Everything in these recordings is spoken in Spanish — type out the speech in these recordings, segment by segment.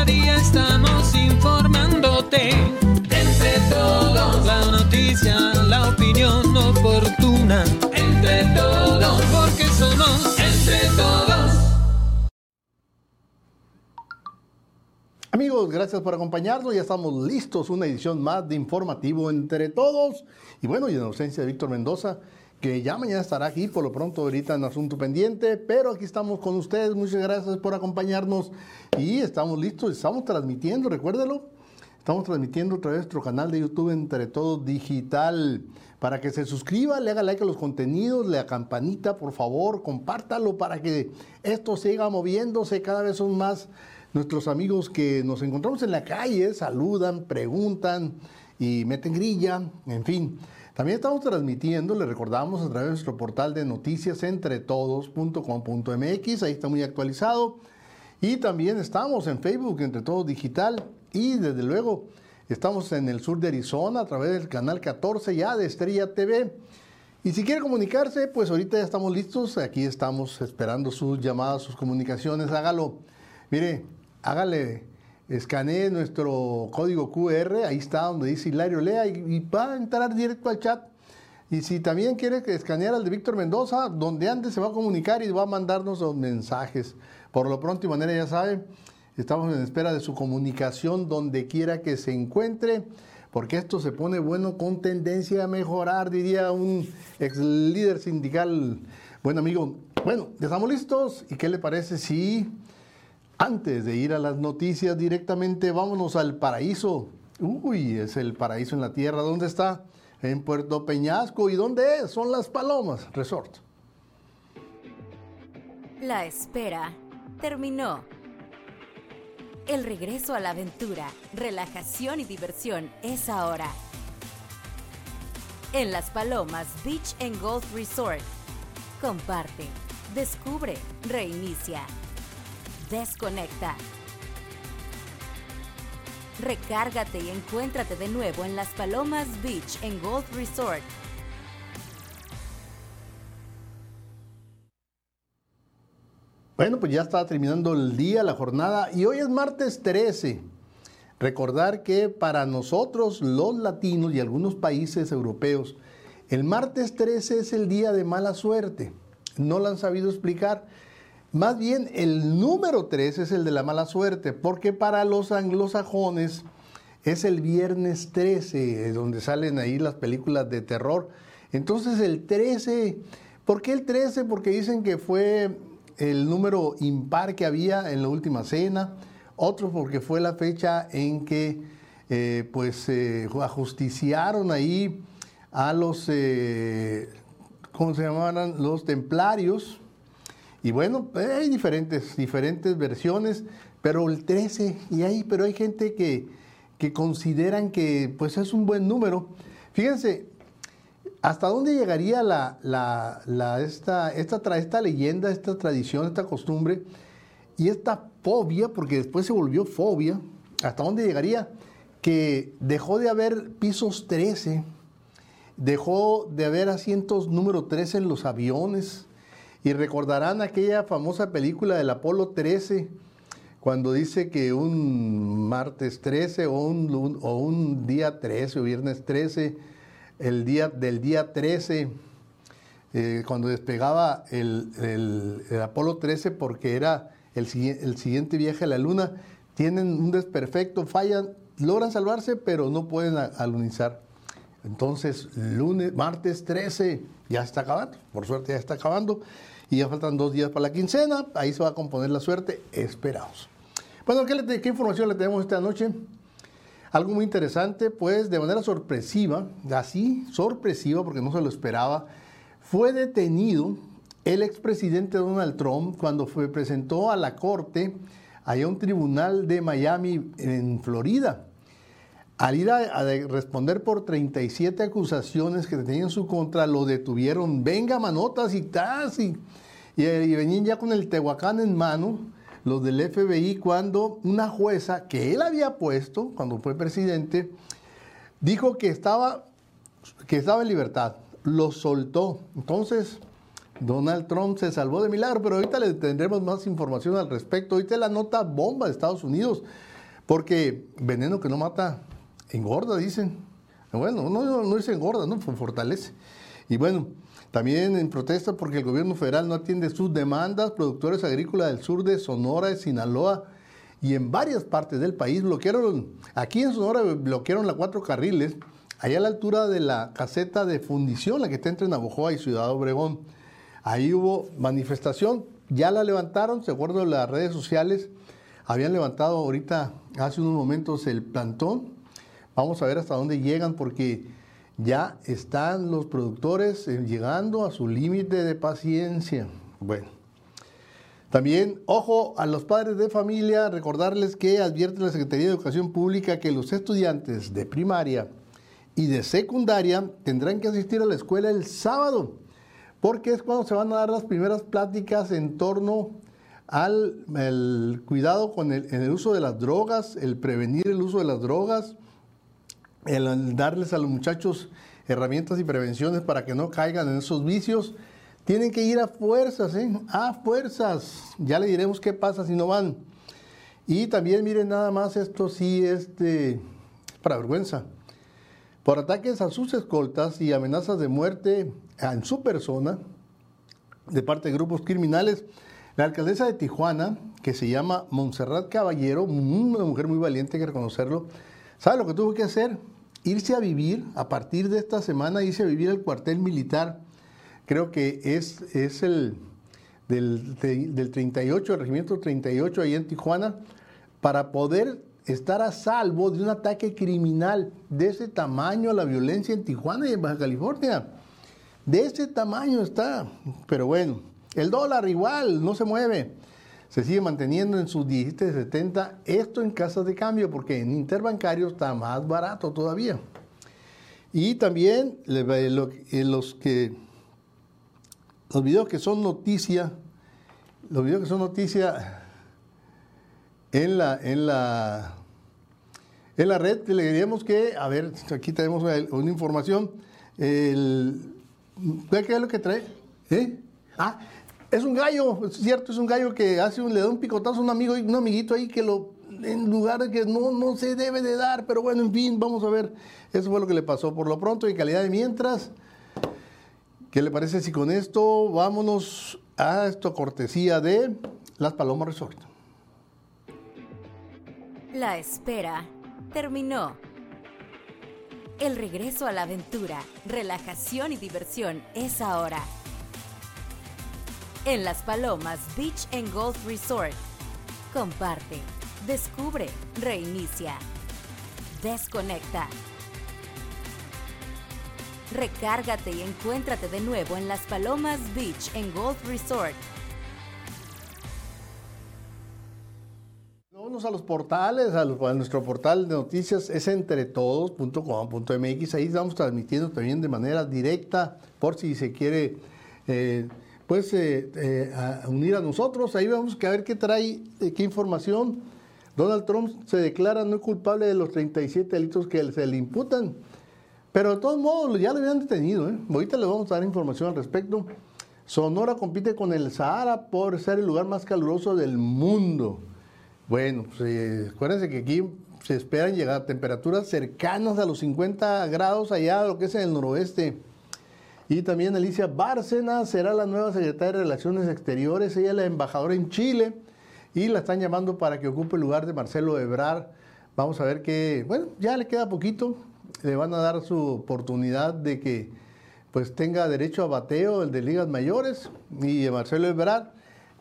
Cada día estamos informándote. Entre todos. La noticia, la opinión oportuna. Entre todos. Porque somos entre todos. Amigos, gracias por acompañarnos. Ya estamos listos. Una edición más de Informativo entre todos. Y bueno, y en ausencia de Víctor Mendoza, que ya mañana estará aquí, por lo pronto ahorita en asunto pendiente, pero aquí estamos con ustedes. Muchas gracias por acompañarnos y estamos listos. Estamos transmitiendo, recuérdelo. Estamos transmitiendo a través de nuestro canal de YouTube Entre Todos Digital. Para que se suscriba, le haga like a los contenidos, le a campanita, por favor, compártalo para que esto siga moviéndose. Cada vez son más nuestros amigos que nos encontramos en la calle, saludan, preguntan y meten grilla, en fin. También estamos transmitiendo, le recordamos, a través de nuestro portal de noticias entretodos.com.mx, ahí está muy actualizado. Y también estamos en Facebook, Entre Todos Digital, y desde luego estamos en el sur de Arizona a través del canal 14 ya de Estrella TV. Y si quiere comunicarse, pues ahorita ya estamos listos, aquí estamos esperando sus llamadas, sus comunicaciones, hágalo. Mire, hágale, escanee nuestro código QR, ahí está donde dice Hilario Lea y, va a entrar directo al chat. Y si también quiere escanear al de Víctor Mendoza, donde antes se va a comunicar y va a mandarnos los mensajes. Por lo pronto y manera ya saben, estamos en espera de su comunicación donde quiera que se encuentre, porque esto se pone bueno con tendencia a mejorar, diría un ex líder sindical, buen amigo. Bueno, ya estamos listos. ¿Y qué le parece si antes de ir a las noticias directamente, vámonos al paraíso. Uy, es el paraíso en la tierra. ¿Dónde está? En Puerto Peñasco. ¿Y dónde es? Son las Palomas Resort. La espera terminó. El regreso a la aventura, relajación y diversión es ahora. En Las Palomas Beach and Golf Resort. Comparte, descubre, reinicia desconecta. Recárgate y encuéntrate de nuevo en Las Palomas Beach en Golf Resort. Bueno, pues ya está terminando el día, la jornada, y hoy es martes 13. Recordar que para nosotros, los latinos y algunos países europeos, el martes 13 es el día de mala suerte. No lo han sabido explicar. Más bien el número 3 es el de la mala suerte, porque para los anglosajones es el viernes 13, donde salen ahí las películas de terror. Entonces el 13, ¿por qué el 13? Porque dicen que fue el número impar que había en la última cena, otros porque fue la fecha en que eh, pues ajusticiaron ahí a los, eh, ¿cómo se llamaban? Los templarios, y bueno, hay diferentes, diferentes versiones, pero el 13, y hay, pero hay gente que, que consideran que pues es un buen número. Fíjense, ¿hasta dónde llegaría la, la, esta, esta, esta leyenda, esta tradición, esta costumbre y esta fobia, porque después se volvió fobia, ¿hasta dónde llegaría? Que dejó de haber pisos 13, dejó de haber asientos número 13 en los aviones, y recordarán aquella famosa película del Apolo 13, cuando dice que un martes 13 o un, o un día 13 o viernes 13, el día del día 13, eh, cuando despegaba el, Apolo 13 porque era el, el siguiente viaje a la Luna, tienen un desperfecto, fallan, logran salvarse, pero no pueden alunizar. Entonces, lunes, martes 13, ya está acabando, por suerte ya está acabando y ya faltan dos días para la quincena, ahí se va a componer la suerte, esperaos. Bueno, ¿qué, información le tenemos esta noche? Algo muy interesante, pues de manera sorpresiva, así sorpresiva porque no se lo esperaba, fue detenido el expresidente Donald Trump cuando fue, presentó a la corte allá un tribunal de Miami en Florida. Al ir a, responder por 37 acusaciones que tenían en su contra, lo detuvieron. Venga, manotas y tas. Y, y, venían ya con el Tehuacán en mano, los del FBI, cuando una jueza que él había puesto, cuando fue presidente, dijo que estaba, que estaba en libertad. Lo soltó. Entonces, Donald Trump se salvó de milagro, pero ahorita le tendremos más información al respecto. Ahorita la nota bomba de Estados Unidos porque veneno que no mata, engorda, dicen. Bueno, no, no, engorda, ¿no? Fortalece. Y bueno, también en protesta porque el gobierno federal no atiende sus demandas, productores agrícolas del sur de Sonora, de Sinaloa y en varias partes del país bloquearon, aquí en Sonora bloquearon las cuatro carriles, allá a la altura de la caseta de fundición, la que está entre Navojoa y Ciudad Obregón. Ahí hubo manifestación, ya la levantaron, se acuerdo las redes sociales, habían levantado ahorita, hace unos momentos, el plantón. Vamos a ver hasta dónde llegan porque ya están los productores eh, llegando a su límite de paciencia. Bueno, también, ojo a los padres de familia, recordarles que advierte la Secretaría de Educación Pública que los estudiantes de primaria y de secundaria tendrán que asistir a la escuela el sábado, porque es cuando se van a dar las primeras pláticas en torno al cuidado con el, en el uso de las drogas, el prevenir el uso de las drogas, el darles a los muchachos herramientas y prevenciones para que no caigan en esos vicios. Tienen que ir a fuerzas, ¿eh? A fuerzas. Ya le diremos qué pasa si no van. Y también miren nada más, esto sí es para vergüenza. Por ataques a sus escoltas y amenazas de muerte en su persona de parte de grupos criminales, la alcaldesa de Tijuana, que se llama Montserrat Caballero, una mujer muy valiente, hay que reconocerlo, ¿sabe lo que tuvo que hacer? irse a vivir, a partir de esta semana, irse a vivir al cuartel militar, creo que es, es el del, del 38, el regimiento 38 ahí en Tijuana, para poder estar a salvo de un ataque criminal de ese tamaño, la violencia en Tijuana y en Baja California. De ese tamaño está. Pero bueno, el dólar igual, no se mueve se sigue manteniendo en sus 17.70, esto en casas de cambio, porque en interbancario está más barato todavía. Y también los que los videos que son noticia, los videos que son noticia en la en la en la red le diríamos que, a ver, aquí tenemos una, información. El, ¿Qué es lo que trae? ¿Eh? Ah, es un gallo, es cierto, es un gallo que hace un, le da un picotazo a un amigo un amiguito ahí que lo, en lugar de que no, no se debe de dar, pero bueno, en fin, vamos a ver. Eso fue lo que le pasó por lo pronto y calidad de mientras. ¿Qué le parece si con esto vámonos a esto cortesía de Las Palomas Resort? La espera terminó. El regreso a la aventura, relajación y diversión es ahora en Las Palomas Beach and Golf Resort. Comparte, descubre, reinicia, desconecta. Recárgate y encuéntrate de nuevo en Las Palomas Beach and Golf Resort. Vámonos a los portales, a, nuestro portal de noticias es entretodos.com.mx. Ahí estamos transmitiendo también de manera directa por si se quiere eh, pues eh, eh, a unir a nosotros. Ahí vamos a ver qué trae, eh, qué información. Donald Trump se declara no culpable de los 37 delitos que se le imputan. Pero de todos modos ya lo habían detenido. Ahorita le vamos a dar información al respecto. Sonora compite con el Sahara por ser el lugar más caluroso del mundo. Bueno, pues, acuérdense que aquí se esperan llegar a temperaturas cercanas a los 50 grados allá, lo que es en el noroeste. Y también Alicia Bárcena será la nueva secretaria de Relaciones Exteriores. Ella es la embajadora en Chile y la están llamando para que ocupe el lugar de Marcelo Ebrard. Vamos a ver que, bueno, ya le queda poquito. Le van a dar su oportunidad de que pues tenga derecho a bateo el de ligas mayores y Marcelo Ebrard.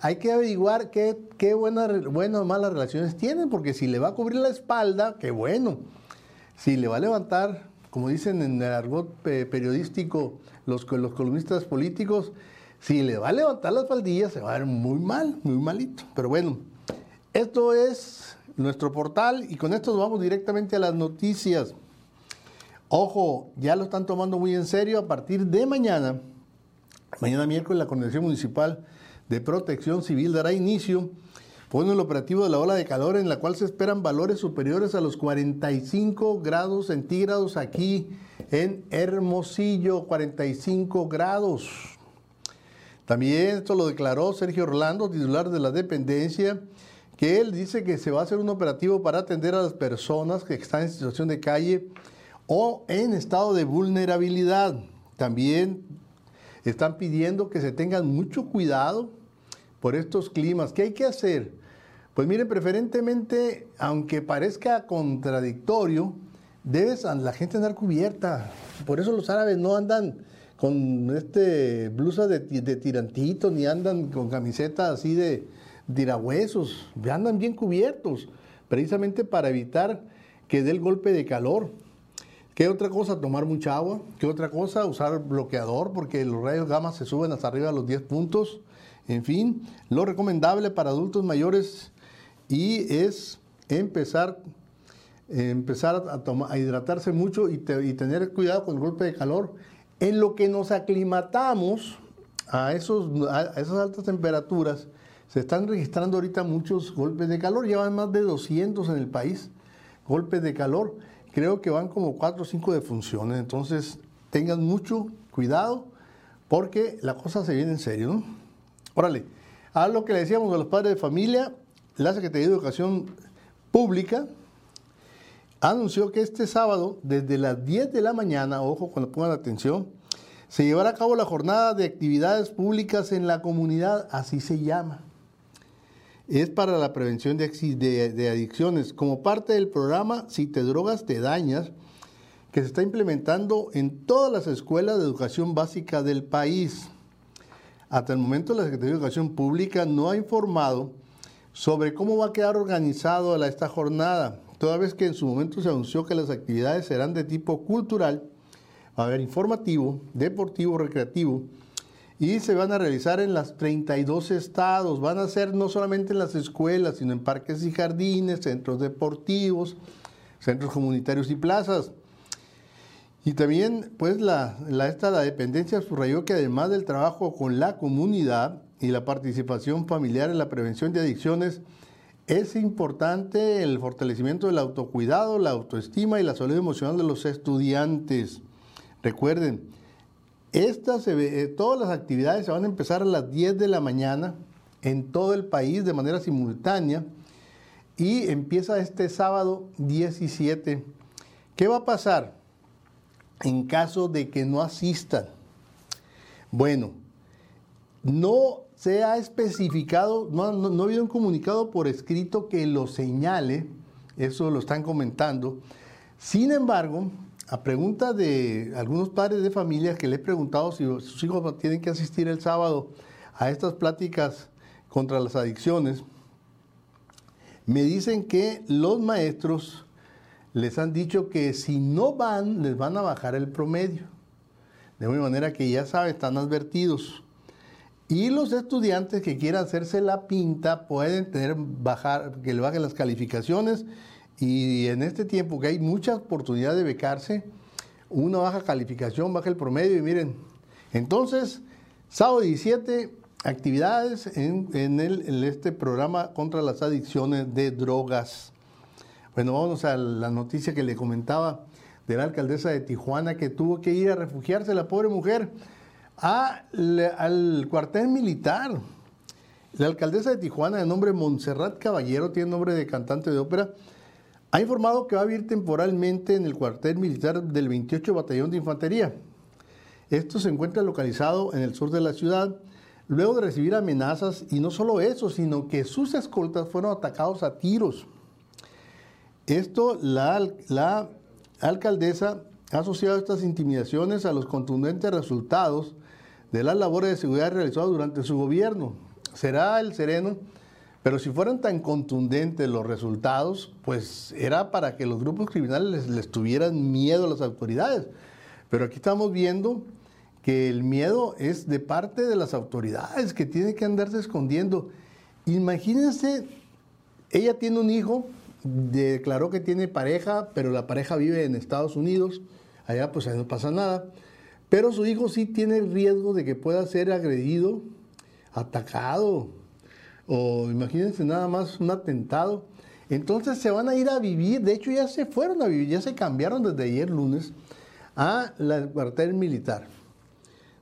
Hay que averiguar qué, qué buenas, buenas o malas relaciones tienen, porque si le va a cubrir la espalda, qué bueno. Si le va a levantar, como dicen en el argot periodístico, los, los columnistas políticos, si le va a levantar las faldillas, se va a ver muy mal, muy malito. Pero bueno, esto es nuestro portal y con esto nos vamos directamente a las noticias. Ojo, ya lo están tomando muy en serio. A partir de mañana, mañana miércoles, la Coordinación Municipal de Protección Civil dará inicio con el operativo de la ola de calor en la cual se esperan valores superiores a los 45 grados centígrados aquí en Hermosillo, 45 grados. También esto lo declaró Sergio Orlando, titular de la dependencia, que él dice que se va a hacer un operativo para atender a las personas que están en situación de calle o en estado de vulnerabilidad. También están pidiendo que se tengan mucho cuidado por estos climas. ¿Qué hay que hacer? Pues miren, preferentemente, aunque parezca contradictorio, debes la gente andar cubierta. Por eso los árabes no andan con este blusa de, de tirantito, ni andan con camisetas así de tirahuesos, andan bien cubiertos, precisamente para evitar que dé el golpe de calor. ¿Qué otra cosa? Tomar mucha agua. ¿Qué otra cosa? Usar bloqueador porque los rayos gamma se suben hasta arriba a los 10 puntos. En fin, lo recomendable para adultos mayores y es empezar, empezar a, a hidratarse mucho y, tener cuidado con el golpe de calor. En lo que nos aclimatamos a, esos, a esas altas temperaturas, se están registrando ahorita muchos golpes de calor, llevan más de 200 en el país, golpes de calor creo que van como cuatro o cinco defunciones. Entonces, tengan mucho cuidado porque la cosa se viene en serio. Órale, a lo que le decíamos a los padres de familia, la Secretaría de Educación Pública anunció que este sábado, desde las 10 de la mañana, ojo cuando pongan atención, se llevará a cabo la jornada de actividades públicas en la comunidad, así se llama es para la prevención de, adicciones, como parte del programa Si te drogas, te dañas, que se está implementando en todas las escuelas de educación básica del país. Hasta el momento la Secretaría de Educación Pública no ha informado sobre cómo va a quedar organizado esta jornada, toda vez que en su momento se anunció que las actividades serán de tipo cultural, va a haber informativo, deportivo, recreativo, y se van a realizar en las 32 estados. Van a ser no solamente en las escuelas, sino en parques y jardines, centros deportivos, centros comunitarios y plazas. Y también, pues, la, la, esta, la dependencia subrayó que además del trabajo con la comunidad y la participación familiar en la prevención de adicciones, es importante el fortalecimiento del autocuidado, la autoestima y la salud emocional de los estudiantes. Recuerden, estas, eh, todas las actividades se van a empezar a las 10 de la mañana en todo el país de manera simultánea y empieza este sábado 17. ¿Qué va a pasar en caso de que no asistan? Bueno, no se ha especificado, no, no ha habido un comunicado por escrito que lo señale, eso lo están comentando. Sin embargo, a pregunta de algunos padres de familia que le he preguntado si sus hijos tienen que asistir el sábado a estas pláticas contra las adicciones, me dicen que los maestros les han dicho que si no van, les van a bajar el promedio. De una manera que ya saben, están advertidos. Y los estudiantes que quieran hacerse la pinta pueden tener bajar, que le bajen las calificaciones y en este tiempo que hay mucha oportunidad de becarse, una baja calificación, baja el promedio y miren, entonces, sábado 17, actividades en, el, este programa contra las adicciones de drogas. Bueno, vamos a la noticia que le comentaba de la alcaldesa de Tijuana que tuvo que ir a refugiarse, la pobre mujer, al cuartel militar. La alcaldesa de Tijuana, de nombre Montserrat Caballero, tiene nombre de cantante de ópera, ha informado que va a vivir temporalmente en el cuartel militar del 28 Batallón de Infantería. Esto se encuentra localizado en el sur de la ciudad, luego de recibir amenazas y no solo eso, sino que sus escoltas fueron atacados a tiros. Esto, la, la alcaldesa ha asociado estas intimidaciones a los contundentes resultados de las labores de seguridad realizadas durante su gobierno. Será el sereno pero si fueran tan contundentes los resultados, pues era para que los grupos criminales les, tuvieran miedo a las autoridades. Pero aquí estamos viendo que el miedo es de parte de las autoridades que tienen que andarse escondiendo. Imagínense, ella tiene un hijo, declaró que tiene pareja, pero la pareja vive en Estados Unidos, allá pues no pasa nada, pero su hijo sí tiene el riesgo de que pueda ser agredido, atacado, o imagínense nada más un atentado. Entonces se van a ir a vivir, de hecho ya se fueron a vivir, ya se cambiaron desde ayer lunes a la cuartel militar.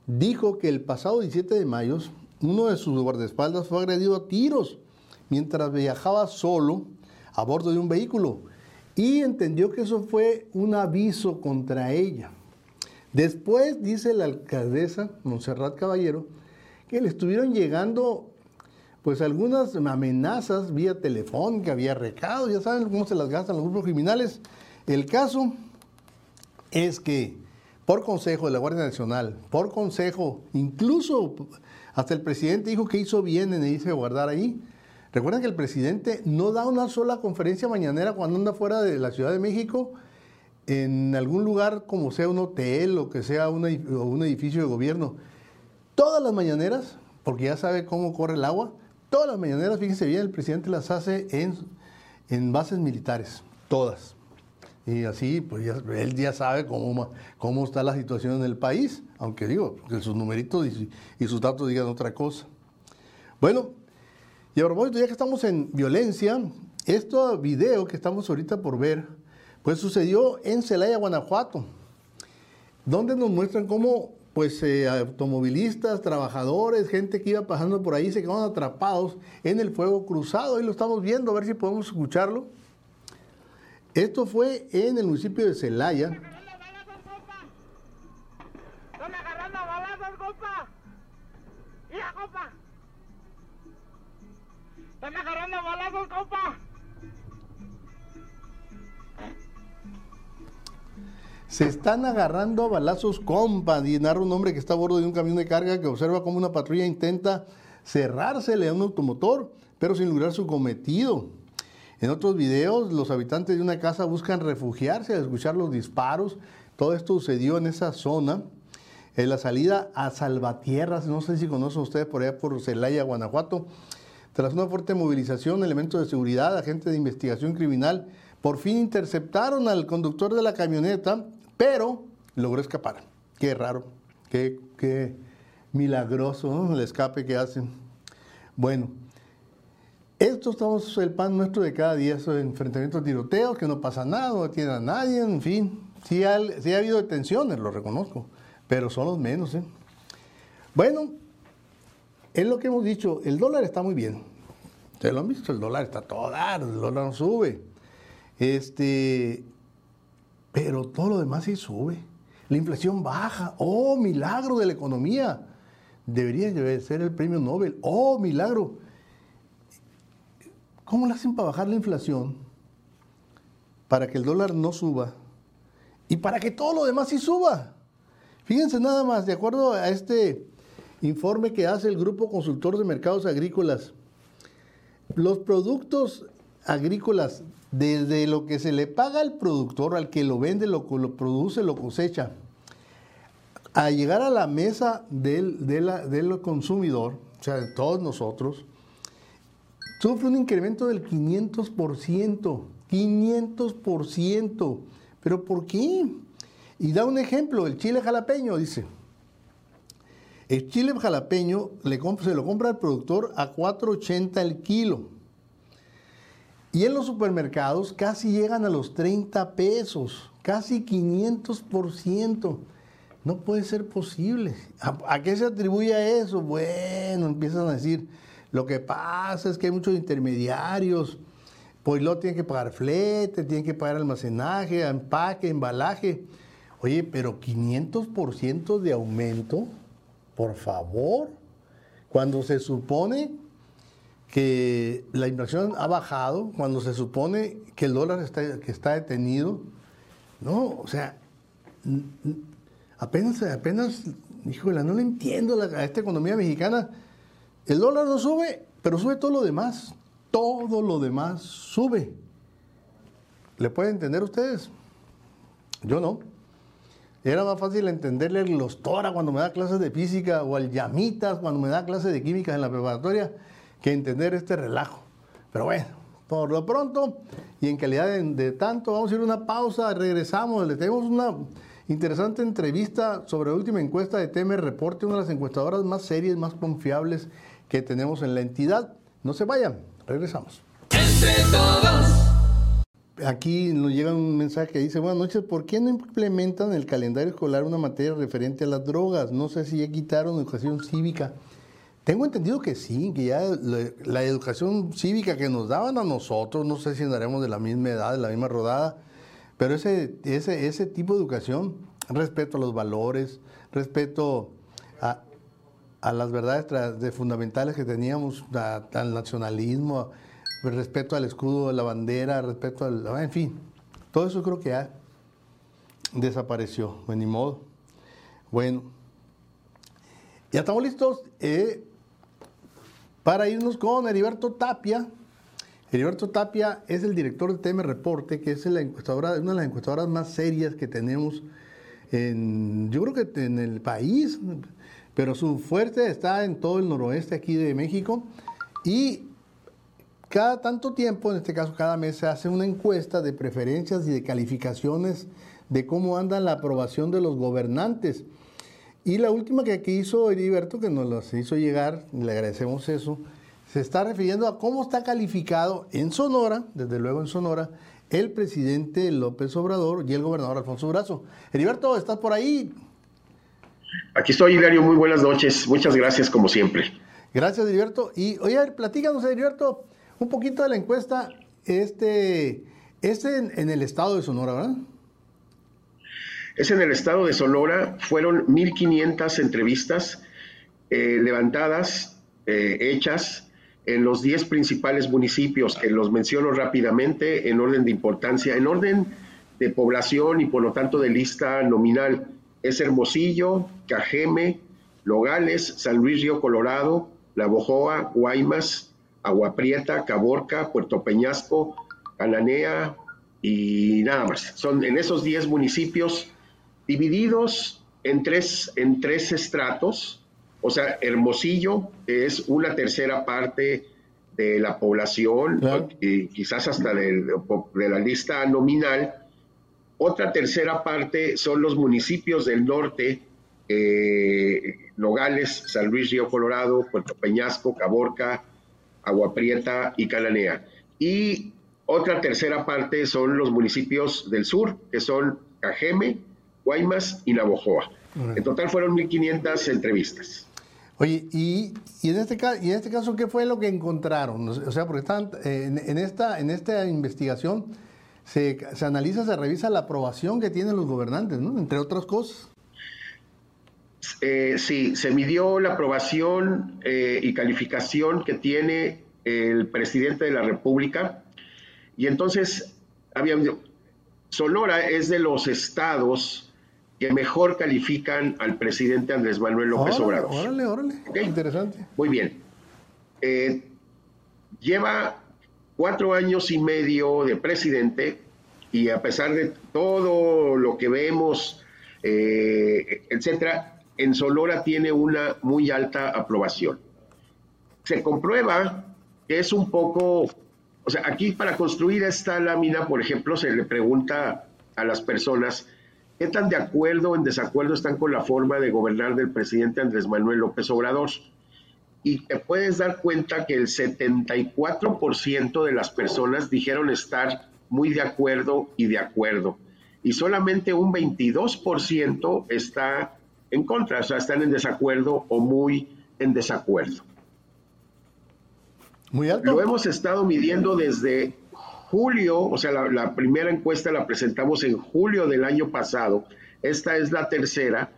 Dijo que el pasado 17 de mayo uno de sus guardaespaldas fue agredido a tiros mientras viajaba solo a bordo de un vehículo y entendió que eso fue un aviso contra ella. Después dice la alcaldesa Montserrat Caballero que le estuvieron llegando pues algunas amenazas vía telefónica, vía recado, ya saben cómo se las gastan los grupos criminales. El caso es que por consejo de la Guardia Nacional, por consejo, incluso hasta el presidente dijo que hizo bien en irse a guardar ahí. Recuerden que el presidente no da una sola conferencia mañanera cuando anda fuera de la Ciudad de México en algún lugar como sea un hotel o que sea un edificio de gobierno. Todas las mañaneras, porque ya sabe cómo corre el agua, todas las mañaneras, fíjense bien, el presidente las hace en, en bases militares, todas. Y así, pues él ya sabe cómo, cómo está la situación en el país, aunque digo, que sus numeritos y, sus datos digan otra cosa. Bueno, y a propósito, ya que estamos en violencia, este video que estamos ahorita por ver, pues sucedió en Celaya, Guanajuato, donde nos muestran cómo pues eh, automovilistas, trabajadores, gente que iba pasando por ahí se quedaron atrapados en el fuego cruzado. Y lo estamos viendo, a ver si podemos escucharlo. Esto fue en el municipio de Celaya. ¡Están agarrando balazos, compa! Se están agarrando a balazos, compa, y narra un hombre que está a bordo de un camión de carga que observa cómo una patrulla intenta cerrársele a un automotor, pero sin lograr su cometido. En otros videos, los habitantes de una casa buscan refugiarse al escuchar los disparos. Todo esto sucedió en esa zona. En la salida a Salvatierras, no sé si conocen ustedes por allá por Celaya, Guanajuato. Tras una fuerte movilización, elementos de seguridad, agentes de investigación criminal, por fin interceptaron al conductor de la camioneta, pero logró escapar. Qué raro, qué, qué milagroso el escape que hacen. Bueno, esto estamos el pan nuestro de cada día, esos enfrentamientos tiroteos, que no pasa nada, no tiene a nadie, en fin. Sí ha, ha habido detenciones, lo reconozco, pero son los menos. ¿eh? Bueno, es lo que hemos dicho, el dólar está muy bien. Ustedes lo han visto, el dólar está todo dar, el dólar no sube. Este, pero todo lo demás sí sube. La inflación baja. Oh, milagro de la economía. Debería ser el premio Nobel. Oh, milagro. ¿Cómo le hacen para bajar la inflación? Para que el dólar no suba y para que todo lo demás sí suba. Fíjense nada más, de acuerdo a este informe que hace el Grupo Consultor de Mercados Agrícolas, los productos agrícolas, desde lo que se le paga al productor, al que lo vende, lo, lo produce, lo cosecha, a llegar a la mesa del, del consumidor, o sea, de todos nosotros, sufre un incremento del 500%. 500%. ¿Pero por qué? Y da un ejemplo, el chile jalapeño, dice. El chile jalapeño se lo compra al productor a 4.80 el kilo. Y en los supermercados casi llegan a los 30 pesos, casi 500%. No puede ser posible. ¿A, ¿A, qué se atribuye eso? Bueno, empiezan a decir, lo que pasa es que hay muchos intermediarios, pues lo tienen que pagar flete, tienen que pagar almacenaje, empaque, embalaje. Oye, pero 500% de aumento, por favor, cuando se supone que la inflación ha bajado, cuando se supone que el dólar está, que está detenido, no, o sea, apenas, apenas, híjole, no le entiendo a esta economía mexicana el dólar no sube, pero sube todo lo demás. Todo lo demás sube. ¿Le pueden entender ustedes? Yo no. Era más fácil entenderle a los Tora cuando me da clases de física o al Llamitas cuando me da clases de química en la preparatoria que entender este relajo. Pero bueno, por lo pronto y en calidad de, tanto, vamos a ir a una pausa, regresamos, le tenemos una interesante entrevista sobre la última encuesta de TM Reporte, una de las encuestadoras más serias, más confiables que tenemos en la entidad. No se vayan, regresamos. Entre todos. Aquí nos llega un mensaje que dice, buenas noches, ¿por qué no implementan en el calendario escolar una materia referente a las drogas? No sé si ya quitaron educación cívica. Tengo entendido que sí, que ya la, educación cívica que nos daban a nosotros, no sé si andaremos de la misma edad, de la misma rodada, pero ese, ese, ese tipo de educación, respeto a los valores, respeto a, a las verdades de fundamentales que teníamos, a- al nacionalismo, respeto al escudo de la bandera, respeto al... En fin, todo eso creo que ya desapareció, pues, ni modo. Bueno, ya estamos listos eh, para irnos con Heriberto Tapia. Heriberto Tapia es el director de TM Reporte, que es la encuestadora, una de las encuestadoras más serias que tenemos en, yo creo que en el país, pero su fuerte está en todo el noroeste aquí de México y cada tanto tiempo, en este caso cada mes, se hace una encuesta de preferencias y de calificaciones de cómo anda la aprobación de los gobernantes. Y la última que aquí hizo Heriberto, que nos las hizo llegar, le agradecemos eso, se está refiriendo a cómo está calificado en Sonora, desde luego en Sonora, el presidente López Obrador y el gobernador Alfonso Brazo. Heriberto, ¿estás por ahí? Aquí estoy, Hilario. Muy buenas noches. Muchas gracias, como siempre. Gracias, Heriberto. Y oye, a ver, platícanos, Heriberto, un poquito de la encuesta, este, este en, en el estado de Sonora, ¿verdad? Es en el estado de Sonora. Fueron 1.500 entrevistas eh, levantadas, eh, hechas en los 10 principales municipios, que los menciono rápidamente en orden de importancia, en orden de población y por lo tanto de lista nominal. Es Hermosillo, Cajeme, Nogales, San Luis Río Colorado, La Bojoa, Guaymas, Agua Prieta, Caborca, Puerto Peñasco, Cananea y nada más. Son en esos 10 municipios divididos en tres, en tres estratos. O sea, Hermosillo es una tercera parte de la población, Claro. y quizás hasta de, de la lista nominal. Otra tercera parte son los municipios del norte, eh, Nogales, San Luis Río Colorado, Puerto Peñasco, Caborca, Agua Prieta y Cananea. Y otra tercera parte son los municipios del sur, que son Cajeme, Guaymas y Navojoa. En total fueron 1.500 entrevistas. Oye, y, y en este caso, y en este caso, ¿qué fue lo que encontraron? O sea, porque están, eh, en, en esta, en esta investigación se, se analiza, se revisa la aprobación que tienen los gobernantes, ¿no? Entre otras cosas. Eh, sí, se midió la aprobación eh, y calificación que tiene el presidente de la República. Y entonces, había, Sonora es de los estados que mejor califican al presidente Andrés Manuel López órale, Obrador. órale, órale. Ok. Interesante. Muy bien. Eh, lleva cuatro años y medio de presidente y a pesar de todo lo que vemos, eh, etcétera, en Sonora tiene una muy alta aprobación. Se comprueba que es un poco, o sea, aquí para construir esta lámina, por ejemplo, se le pregunta a las personas qué tan de acuerdo o en desacuerdo están con la forma de gobernar del presidente Andrés Manuel López Obrador y te puedes dar cuenta que el 74% de las personas dijeron estar muy de acuerdo y de acuerdo. Y solamente un 22% está en contra, o sea, están en desacuerdo o muy en desacuerdo. Muy alto. Lo hemos estado midiendo desde julio, o sea, la, primera encuesta la presentamos en julio del año pasado. Esta es la tercera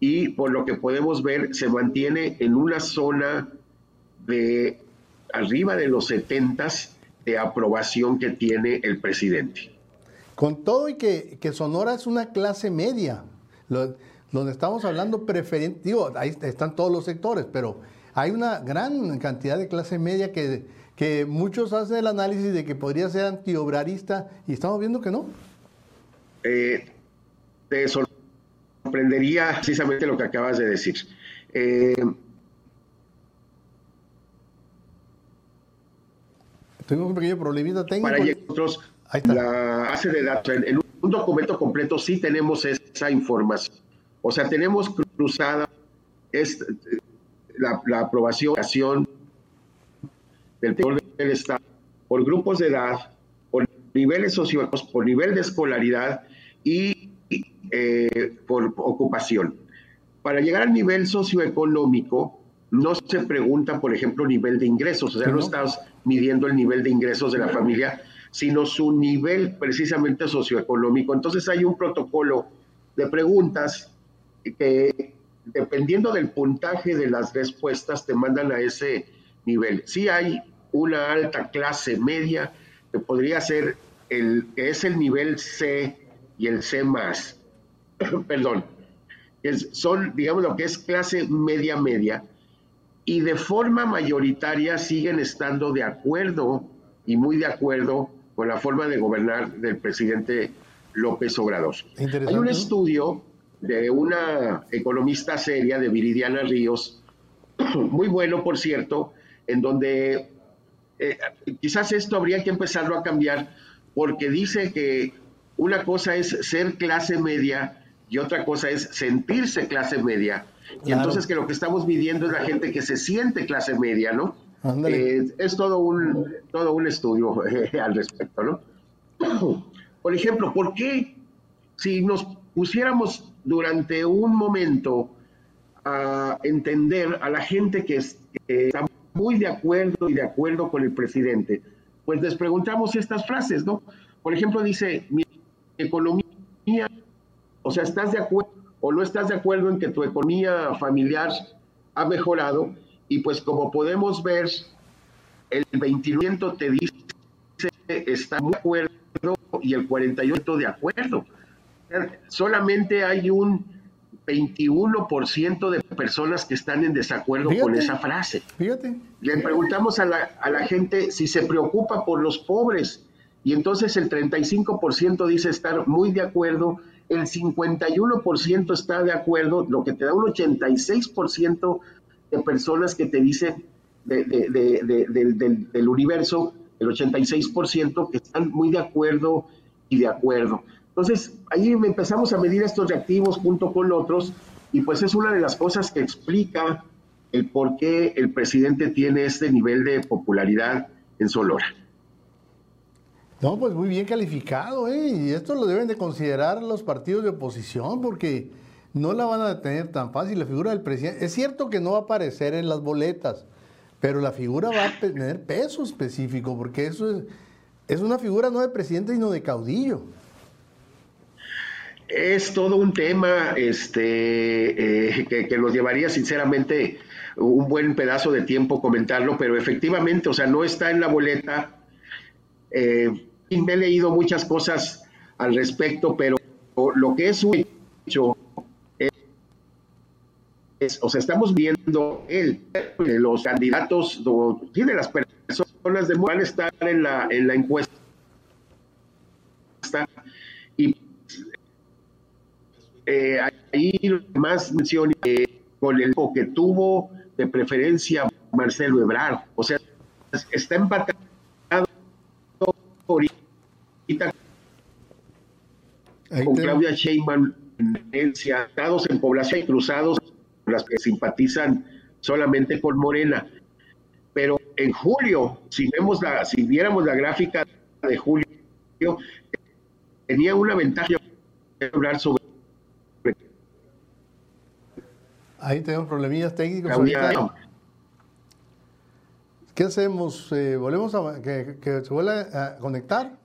y por lo que podemos ver se mantiene en una zona de arriba de los 70 de aprobación que tiene el presidente. Con todo y que, Sonora es una clase media, donde estamos hablando preferente, digo, ahí están todos los sectores, pero hay una gran cantidad de clase media que, que muchos hacen el análisis de que podría ser antiobrarista y estamos viendo que no. Eh, te sorprendería precisamente lo que acabas de decir. Eh, Tuvimos un pequeño problemita técnico. para nosotros Ahí está. la base de datos. En, en un documento completo sí tenemos esa información. O sea, tenemos cruzada este, la, la aprobación del sector del Estado por grupos de edad, por niveles socioeconómicos, por nivel de escolaridad y eh, por ocupación. Para llegar al nivel socioeconómico, no se pregunta, por ejemplo, nivel de ingresos, o sea, no estás midiendo el nivel de ingresos de la familia, sino su nivel precisamente socioeconómico. Entonces hay un protocolo de preguntas que dependiendo del puntaje de las respuestas te mandan a ese nivel. Sí hay una alta clase media que podría ser el que es el nivel C y el C más. Perdón. son, digamos, lo que es clase media media, y de forma mayoritaria siguen estando de acuerdo y muy de acuerdo con la forma de gobernar del presidente López Obrador. Hay un estudio de una economista seria, de Viridiana Ríos, muy bueno, por cierto, en donde eh, quizás esto habría que empezarlo a cambiar, porque dice que una cosa es ser clase media y otra cosa es sentirse clase media. Y entonces que lo que estamos midiendo es la gente que se siente clase media, ¿no? Eh, es todo un, todo un estudio eh, al respecto, ¿no? Por ejemplo, ¿por qué si nos pusiéramos durante un momento a entender a la gente que, que está muy de acuerdo y de acuerdo con el presidente, pues les preguntamos estas frases, ¿no? Por ejemplo, dice, mi economía, o sea, ¿estás de acuerdo o no estás de acuerdo en que tu economía familiar ha mejorado? Y pues como podemos ver, el 29% te dice está de acuerdo y el 48% de acuerdo. Solamente hay un 21% de personas que están en desacuerdo con esa frase. Fíjate. Le preguntamos a la, a la gente si se preocupa por los pobres y entonces el 35% dice estar muy de acuerdo, el 51% está de acuerdo, lo que te da un 86% de personas que te dicen del, universo, el 86% que están muy de acuerdo y de acuerdo. Entonces, ahí empezamos a medir estos reactivos junto con otros y pues es una de las cosas que explica el por qué el presidente tiene este nivel de popularidad en Sonora. No, pues muy bien calificado, ¿eh? Y esto lo deben de considerar los partidos de oposición porque no la van a tener tan fácil. La figura del presidente, es cierto que no va a aparecer en las boletas, pero la figura va a tener peso específico porque eso es, es una figura no de presidente, sino de caudillo. Es todo un tema este, eh, que, nos llevaría sinceramente un buen pedazo de tiempo comentarlo, pero efectivamente, o sea, no está en la boleta. Eh, me he leído muchas cosas al respecto, pero lo que es un hecho es, o sea, estamos viendo él, los candidatos, tiene las personas de van a estar en la, en la encuesta y eh, ahí más mención con el que tuvo de preferencia Marcelo Ebrard. O sea, está empatado ahorita con Claudia Sheinbaum estados en población y cruzados las que simpatizan solamente con Morena. Pero en julio, si vemos la, si viéramos la gráfica de julio, tenía una ventaja de hablar sobre Ahí tenemos problemillas técnicos. ¿Qué hacemos? Eh, ¿Volvemos a que, se vuelva a conectar?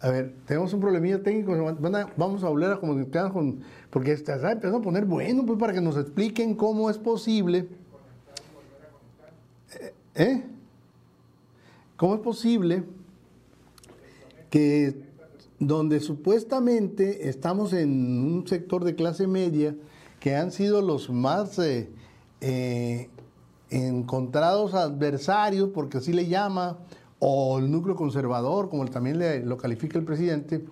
A ver, tenemos un problemilla técnico. vamos a volver a comunicar con. Porque está empezando a poner bueno, pues para que nos expliquen cómo es posible. ¿Eh? ¿eh? ¿Cómo es posible que donde supuestamente estamos en un sector de clase media que han sido los más eh, eh, encontrados adversarios, porque así le llama, o el núcleo conservador, como también lo califica el presidente,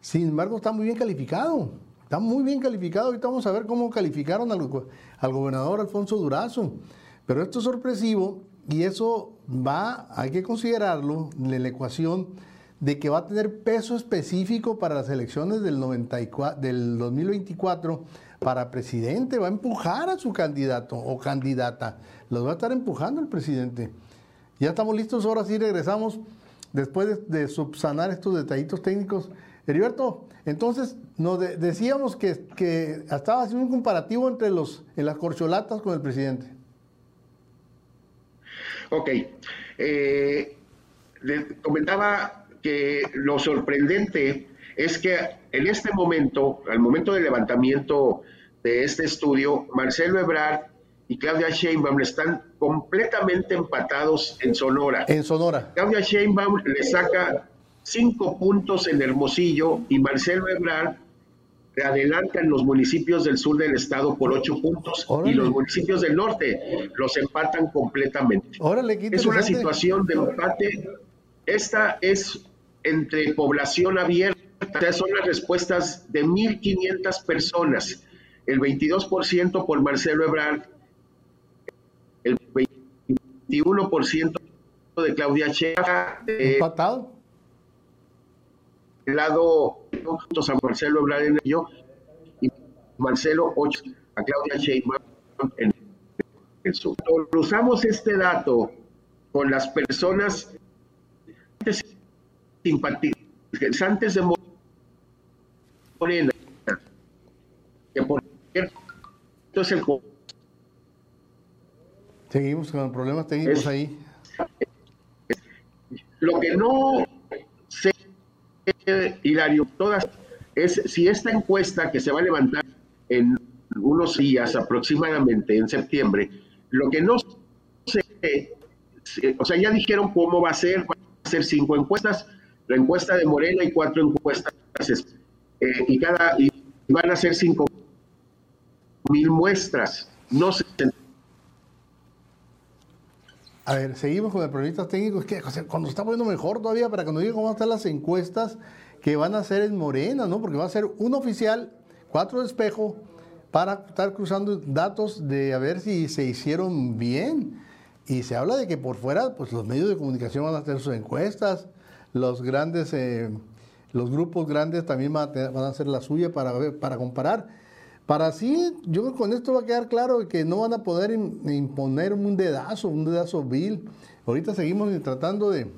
sin embargo está muy bien calificado, está muy bien calificado, ahorita vamos a ver cómo calificaron al, al gobernador Alfonso Durazo, pero esto es sorpresivo y eso va, hay que considerarlo en la ecuación de que va a tener peso específico para las elecciones del, 94, del 2024 para presidente, va a empujar a su candidato o candidata, los va a estar empujando el presidente. Ya estamos listos, ahora sí regresamos, después de, subsanar estos detallitos técnicos, Heriberto, entonces nos decíamos que, que estaba haciendo un comparativo entre los, en las corcholatas con el presidente. Ok. Eh, comentaba que lo sorprendente es que en este momento, al momento del levantamiento de este estudio, Marcelo Ebrard y Claudia Sheinbaum están completamente empatados en Sonora. En Sonora. Claudia Sheinbaum le saca cinco puntos en Hermosillo y Marcelo Ebrard le adelanta en los municipios del sur del estado por ocho puntos y los municipios del norte los empatan completamente. es una situación de empate. Esta es entre población abierta. Son las respuestas de 1.500 personas. El 22% por Marcelo Ebrard, el 21% de Claudia Sheinbaum. Empatado lado juntos a Marcelo Ebrard en ello y Marcelo 8 a Claudia Sheinbaum en el sur. Cruzamos este dato con las personas simpatizantes de Morena, que por cierto es el Seguimos con problemas técnicos ahí. Lo que no Hilario, todas, es si esta encuesta que se va a levantar en unos días aproximadamente, en septiembre, lo que no sé, o sea, ya dijeron cómo va a ser, van a ser cinco encuestas, la encuesta de Morena y cuatro encuestas, eh, y cada, y van a ser cinco mil muestras, no sé a ver, seguimos con el problemas técnicos. Que cuando está poniendo mejor todavía para que nos diga cómo están las encuestas que van a hacer en Morena, ¿no? Porque va a ser un oficial, cuatro de espejo, para estar cruzando datos de a ver si se hicieron bien. Y se habla de que por fuera, pues los medios de comunicación van a hacer sus encuestas, los grandes, eh, los grupos grandes también van a, hacer la suya para, para comparar. Para sí, yo creo que con esto va a quedar claro que no van a poder imponer un dedazo, un dedazo vil. Ahorita seguimos tratando de,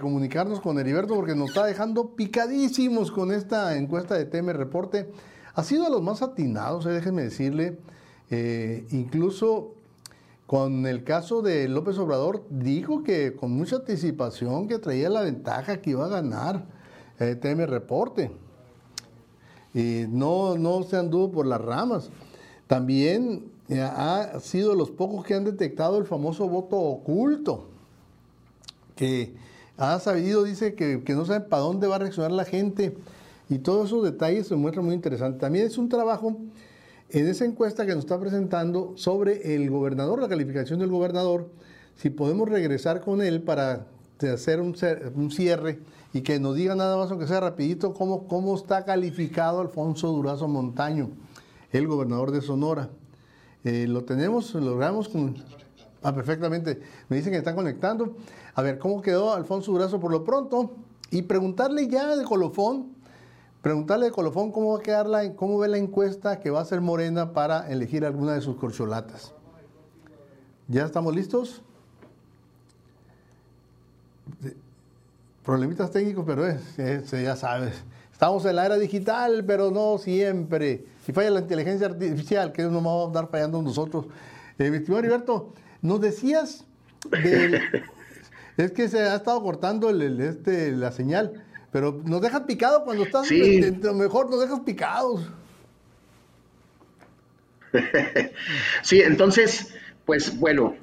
comunicarnos con Heriberto porque nos está dejando picadísimos con esta encuesta de TM Reporte. Ha sido de los más atinados, eh, déjenme decirle. Eh, incluso con el caso de López Obrador, dijo que con mucha anticipación que traía la ventaja que iba a ganar eh, TM Reporte y no, no se anduvo por las ramas. También eh, ha sido de los pocos que han detectado el famoso voto oculto, que ha sabido, dice que, no sabe para dónde va a reaccionar la gente. Y todos esos detalles se muestran muy interesantes. También es un trabajo en esa encuesta que nos está presentando sobre el gobernador, la calificación del gobernador, si podemos regresar con él para hacer un, cierre y que nos diga nada más, aunque sea rapidito, cómo, cómo está calificado Alfonso Durazo Montaño, el gobernador de Sonora. Eh, lo tenemos, lo logramos con... Ah, perfectamente. Me dicen que están conectando. A ver, ¿cómo quedó Alfonso Durazo por lo pronto? Y preguntarle ya de colofón, preguntarle de colofón cómo va a quedar la, cómo ve la encuesta que va a hacer Morena para elegir alguna de sus corcholatas. ¿Ya estamos listos? Problemitas técnicos, pero es, ya sabes. Estamos en la era digital, pero no siempre. Si falla la inteligencia artificial, que nos vamos a andar fallando nosotros. Eh, mi estimado Heriberto, nos decías es que se ha estado cortando el, este, la señal, pero nos dejas picado cuando estás, sí. mejor nos dejas picados. sí, entonces, pues bueno,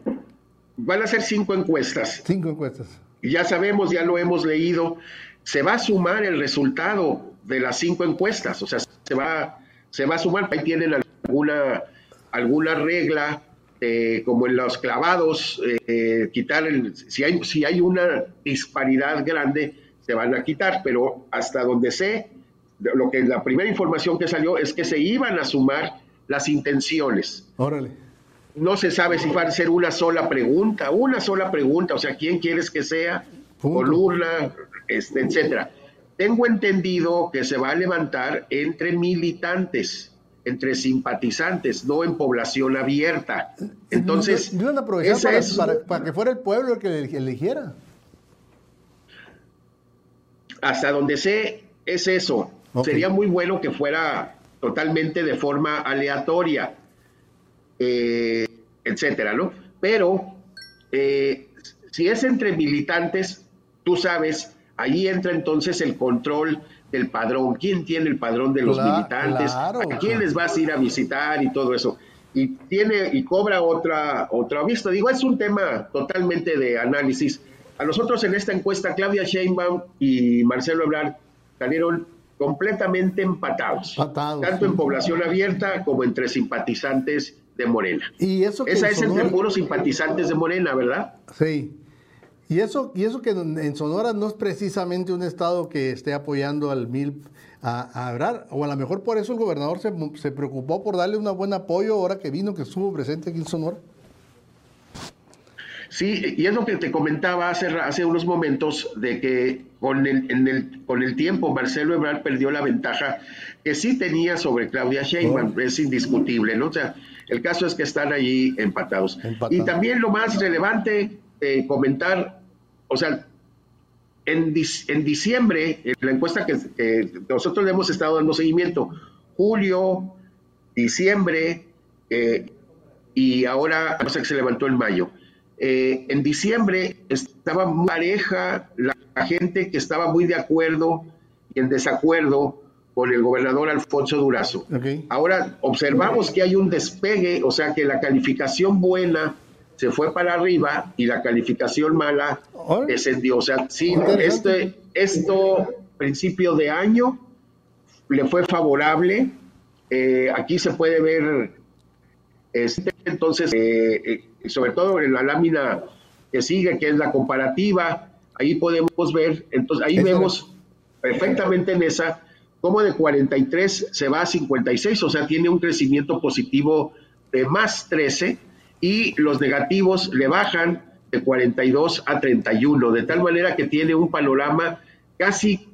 van a ser cinco encuestas. Cinco encuestas ya sabemos, ya lo hemos leído, se va a sumar el resultado de las cinco encuestas, o sea, se va, se va a sumar, ahí tienen alguna, alguna regla, eh, como en los clavados, eh, quitar el, si hay, si hay una disparidad grande, se van a quitar, pero hasta donde sé, lo que la primera información que salió es que se iban a sumar las intenciones. Órale no se sabe si va a ser una sola pregunta, una sola pregunta, o sea, ¿quién quieres que sea? Con urna, este, etcétera. Tengo entendido que se va a levantar entre militantes, entre simpatizantes, no en población abierta. Entonces, no, para, es, para, que fuera el pueblo el que eligiera. Hasta donde sé, es eso. Sería muy bueno que fuera totalmente de forma aleatoria, eh, etcétera, ¿no? Pero eh, si es entre militantes, tú sabes, ahí entra entonces el control del padrón. ¿Quién tiene el padrón de los militantes? claro. ¿A quiénes vas a ir a visitar y todo eso? Y tiene y cobra otra otra vista. Digo, es un tema totalmente de análisis. A nosotros en esta encuesta Claudia Sheinbaum y Marcelo Ebrard salieron completamente empatados, Empatados, tanto sí. en población abierta como entre simpatizantes de Morena. Y eso que Esa es entre Sonora- puros simpatizantes de Morena, ¿verdad? Sí. Y eso, y eso que en en Sonora no es precisamente un estado que esté apoyando al MIL a, a Ebrard, o a lo mejor por eso el gobernador se, se preocupó por darle un buen apoyo ahora que vino, que estuvo presente aquí en Sonora. Sí, y es lo que te comentaba hace, hace unos momentos de que con el, en el, con el tiempo Marcelo Ebrard perdió la ventaja que sí tenía sobre Claudia Sheinbaum, es indiscutible, ¿no? O sea, el caso es que están allí empatados. Y también lo más relevante, eh, comentar, o sea, en, en diciembre, en la encuesta que, que nosotros le hemos estado dando seguimiento, julio, diciembre, eh, y ahora no sé que se levantó en mayo. Eh, en diciembre estaba muy pareja la, la gente que estaba muy de acuerdo y en desacuerdo con el gobernador Alfonso Durazo. Ahora observamos que hay un despegue, o sea que la calificación buena se fue para arriba y la calificación mala descendió. O sea, sí, este, esto principio de año le fue favorable. Eh, aquí se puede ver, este, entonces, eh, sobre todo en la lámina que sigue, que es la comparativa, ahí podemos ver, entonces ahí vemos perfectamente en esa, como de 43 se va a 56, o sea, tiene un crecimiento positivo de más 13 y los negativos le bajan de 42 a 31, de tal manera que tiene un panorama casi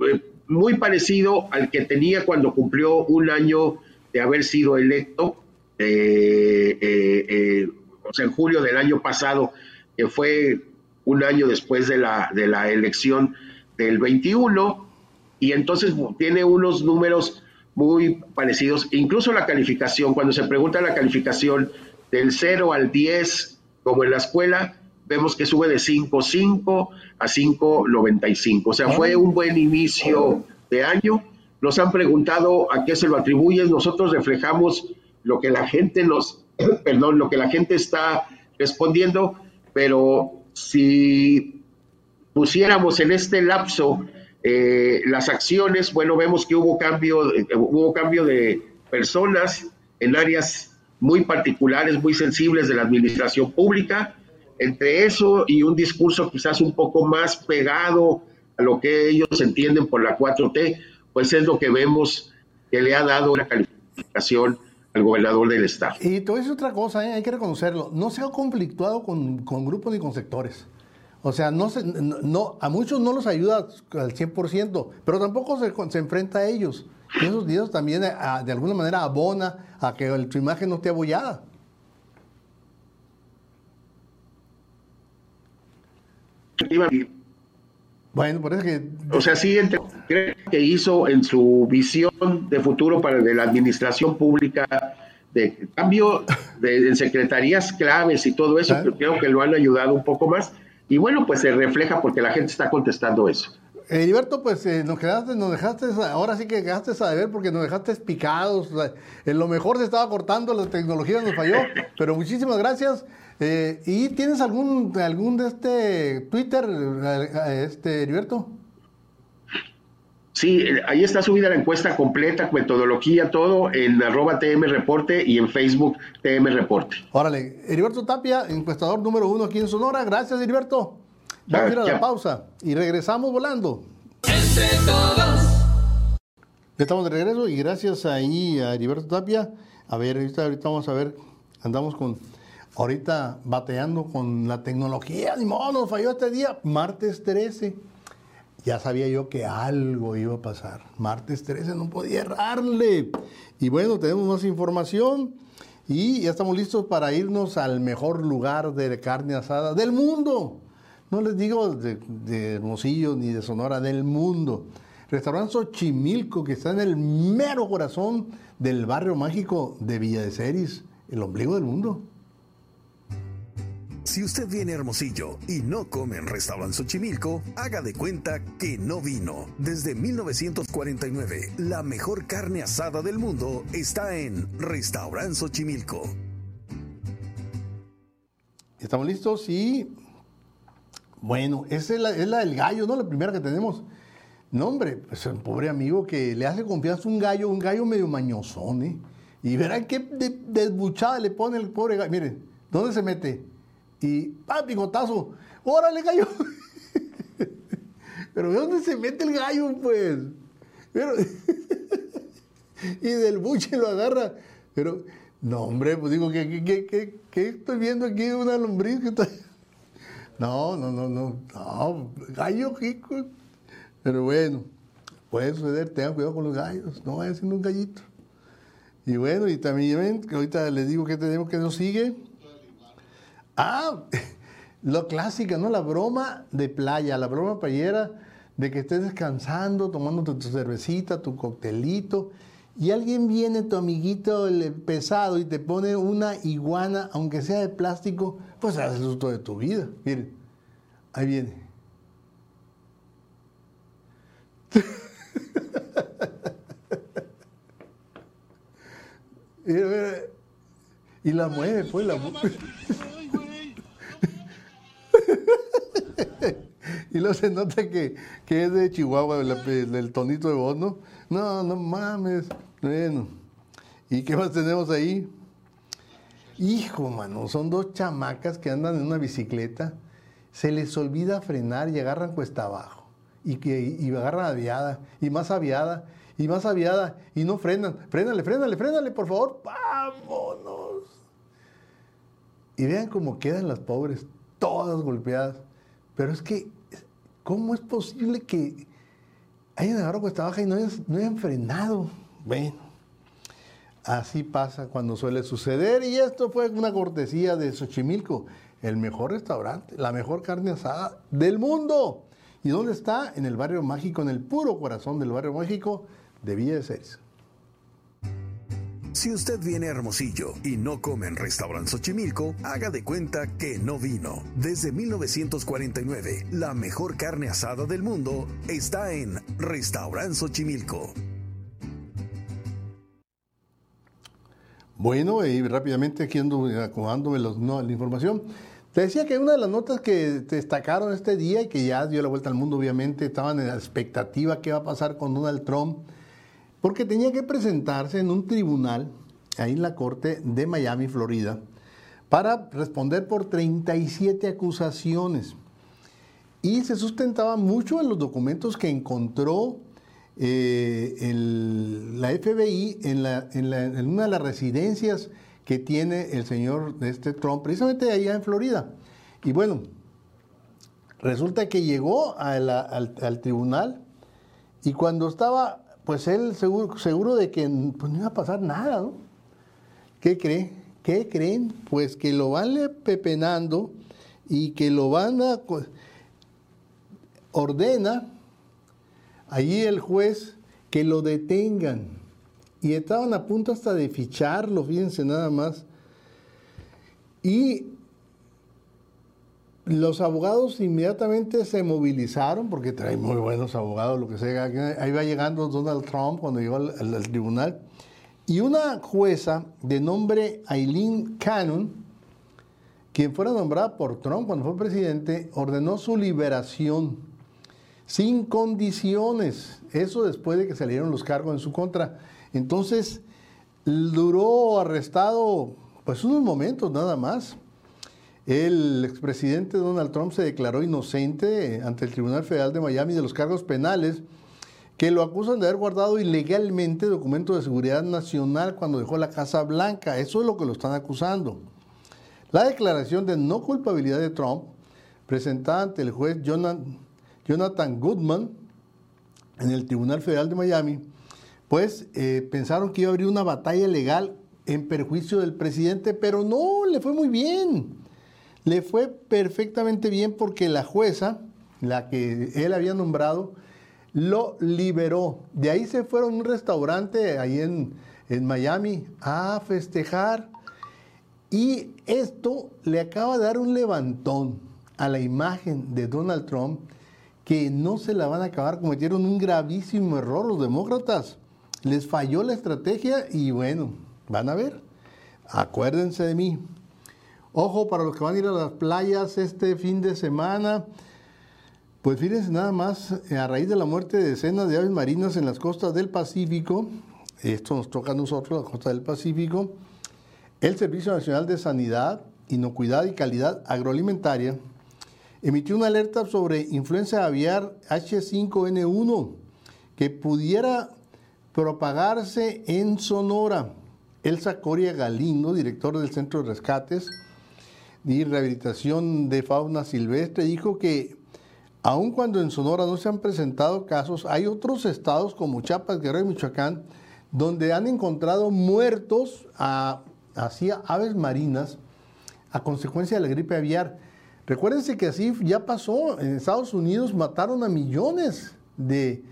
eh, muy parecido al que tenía cuando cumplió un año de haber sido electo, eh, eh, o sea, en julio del año pasado, que fue un año después de la, de la elección del 21, y entonces tiene unos números muy parecidos, incluso la calificación, cuando se pregunta la calificación del 0 al 10, como en la escuela, vemos que sube de 5.5 a 5.95. O sea, fue un buen inicio de año. Nos han preguntado a qué se lo atribuyen. Nosotros reflejamos lo que la gente nos, perdón, lo que la gente está respondiendo, pero si pusiéramos en este lapso eh, las acciones, bueno, vemos que hubo cambio, eh, hubo cambio de personas en áreas muy particulares, muy sensibles de la administración pública. Entre eso y un discurso quizás un poco más pegado a lo que ellos entienden por la 4T, pues es lo que vemos que le ha dado una calificación al gobernador del estado. Y a decir otra cosa, ¿eh? hay que reconocerlo, no se ha conflictuado con, con grupos ni con sectores. O sea, no, se, no, no- a muchos no los ayuda al 100%, pero tampoco se, se enfrenta a ellos. Y esos días también a- de alguna manera abona a que el- su imagen no esté abollada. Bueno, parece que O sea, sí, creo que hizo en su visión de futuro para de la administración pública, de cambio de, en secretarías claves y todo eso, que creo que lo han ayudado un poco más. Y bueno, pues se refleja porque la gente está contestando eso. Heriberto, pues eh, nos quedaste, nos dejaste, ahora sí que quedaste a ver porque nos dejaste picados. o sea, en lo mejor se estaba cortando, la tecnología nos falló, pero muchísimas gracias. Eh, ¿Y tienes algún algún de este Twitter, eh, este Heriberto? Sí, ahí está subida la encuesta completa, metodología, todo en arroba TM Reporte y en Facebook TM Reporte. Órale, Heriberto Tapia, encuestador número uno aquí en Sonora. Gracias, Heriberto. Vamos a ir a la pausa y regresamos volando. Entre todos. Ya estamos de regreso y gracias ahí a Heriberto Tapia. A ver, ahorita, ahorita vamos a ver, andamos con, ahorita bateando con la tecnología. Ni modo, nos falló este día, martes 13. Ya sabía yo que algo iba a pasar. Martes 13 no podía errarle. Y bueno, tenemos más información y ya estamos listos para irnos al mejor lugar de carne asada del mundo. No les digo de, de Hermosillo ni de Sonora, del mundo. Restaurante Xochimilco, que está en el mero corazón del barrio mágico de Villa de Ceris, el ombligo del mundo. Si usted viene Hermosillo y no come en Restaurante Xochimilco, haga de cuenta que no vino. Desde 1949, la mejor carne asada del mundo está en Restaurante Xochimilco. ¿Estamos listos? Y bueno, esa es la, es la del gallo, ¿no? La primera que tenemos. No, hombre, pues un pobre amigo que le hace confianza a un gallo, un gallo medio mañosón, ¿eh? Y verán qué de- desbuchada le pone el pobre gallo. Miren, ¿dónde se mete? Y ¡pam! Picotazo. ¡Órale, gallo! Pero ¿de dónde se mete el gallo, pues? Y del buche lo agarra. Pero, no, hombre, pues digo, ¿qué, qué, qué, estoy viendo aquí? Una lombriz que está... No, no, no, no, no, gallo rico. Pero bueno, puede suceder, tengan cuidado con los gallos, no vaya siendo un gallito. Y bueno, y también que ahorita les digo que tenemos que nos sigue. Ah, lo clásica, ¿no? La broma de playa, la broma playera de que estés descansando, tomándote tu cervecita, tu coctelito, y alguien viene, tu amiguito el pesado, y te pone una iguana, aunque sea de plástico, pues hace el susto de tu vida. Miren, ahí viene. Y la mueve, pues la mueve. Y luego se nota que, que es de Chihuahua, el, tonito de voz, ¿no? No, no mames. Bueno. ¿Y qué más tenemos ahí? Hijo, mano, son dos chamacas que andan en una bicicleta. Se les olvida frenar y agarran cuesta abajo. Y, que, y agarran aviada, y más aviada, y más aviada, y no frenan. Frénale, frénale, frénale, por favor. ¡Vámonos! Y vean cómo quedan las pobres, todas golpeadas. Pero es que, ¿cómo es posible que hayan agarrado cuesta baja y no hayan, no frenado? Bueno, así pasa cuando suele suceder. Y esto fue una cortesía de Xochimilco, el mejor restaurante, la mejor carne asada del mundo. ¿Y dónde está? En el barrio mágico, en el puro corazón del barrio mágico de Villa de Ceres. Si usted viene a Hermosillo y no come en Restaurant Xochimilco, haga de cuenta que no vino. Desde 1949, la mejor carne asada del mundo está en Restaurant Xochimilco. Bueno, y rápidamente aquí ando acomodándome los- no, la información. Te decía que una de las notas que destacaron este día y que ya dio la vuelta al mundo, obviamente, estaban en la expectativa qué va a pasar con Donald Trump, porque tenía que presentarse en un tribunal, ahí en la corte de Miami, Florida, para responder por 37 acusaciones. Y se sustentaba mucho en los documentos que encontró eh, la FBI en, una de las residencias que tiene el señor este Trump, precisamente allá en Florida. Y bueno, resulta que llegó al tribunal y cuando estaba, pues él seguro, seguro de que pues, no iba a pasar nada, ¿no? ¿Qué cree? ¿Qué creen? Pues que lo van pepenando y que lo van a... Ordena allí el juez que lo detengan. Y estaban a punto hasta de ficharlo, fíjense nada más. Y los abogados inmediatamente se movilizaron, porque trae muy buenos abogados, lo que sea. Ahí va llegando Donald Trump cuando llegó al, al- al tribunal. Y una jueza de nombre Eileen Cannon, quien fuera nombrada por Trump cuando fue presidente, ordenó su liberación sin condiciones. Eso después de que salieron los cargos en su contra. Entonces, duró arrestado pues unos momentos nada más. El expresidente Donald Trump se declaró inocente ante el Tribunal Federal de Miami de los cargos penales que lo acusan de haber guardado ilegalmente documentos de seguridad nacional cuando dejó la Casa Blanca. Eso es lo que lo están acusando. La declaración de no culpabilidad de Trump, presentada ante el juez Jonathan, Goodman en el Tribunal Federal de Miami, pues eh, pensaron que iba a abrir una batalla legal en perjuicio del presidente, pero no, le fue muy bien. Le fue perfectamente bien porque la jueza, la que él había nombrado, lo liberó. De ahí se fueron a un restaurante ahí en, en Miami a festejar. Y esto le acaba de dar un levantón a la imagen de Donald Trump que no se la van a acabar. Cometieron un gravísimo error los demócratas. Les falló la estrategia y bueno, van a ver. Acuérdense de mí. Ojo para los que van a ir a las playas este fin de semana. Pues fíjense nada más, a raíz de la muerte de decenas de aves marinas en las costas del Pacífico, esto nos toca a nosotros, la costa del Pacífico, el Servicio Nacional de Sanidad, Inocuidad y Calidad Agroalimentaria emitió una alerta sobre influenza aviar H5N1 que pudiera propagarse en Sonora. Elsa Coria Galindo, director del Centro de Rescates y Rehabilitación de Fauna Silvestre, dijo que aun cuando en Sonora no se han presentado casos, hay otros estados como Chiapas, Guerrero y Michoacán donde han encontrado muertos a, aves marinas a consecuencia de la gripe aviar. Recuérdense que así ya pasó. En Estados Unidos mataron a millones de,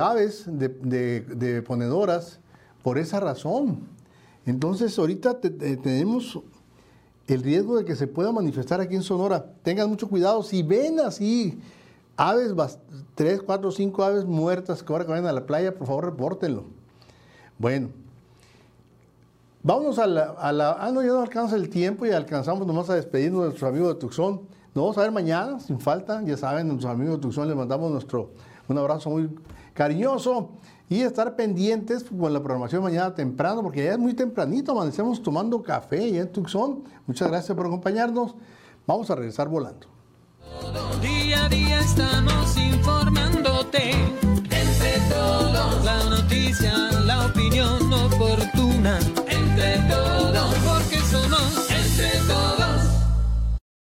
aves, de, ponedoras, por esa razón. Entonces, ahorita tenemos el riesgo de que se pueda manifestar aquí en Sonora. Tengan mucho cuidado. Si ven así aves, tres, cuatro, cinco aves muertas que ahora que vayan a la playa, por favor, repórtenlo. Bueno, Vámonos a la, Ah, no, ya no alcanza el tiempo y alcanzamos nomás a despedirnos de nuestros amigos de Tucson. Nos vamos a ver mañana, sin falta. Ya saben, a nuestros amigos de Tucson les mandamos nuestro, un abrazo muy cariñoso y estar pendientes con la programación mañana temprano, porque ya es muy tempranito, amanecemos tomando café ya en Tucson. Muchas gracias por acompañarnos. Vamos a regresar volando. Día a día estamos informándote. Entre todos. La noticia, la opinión oportuna.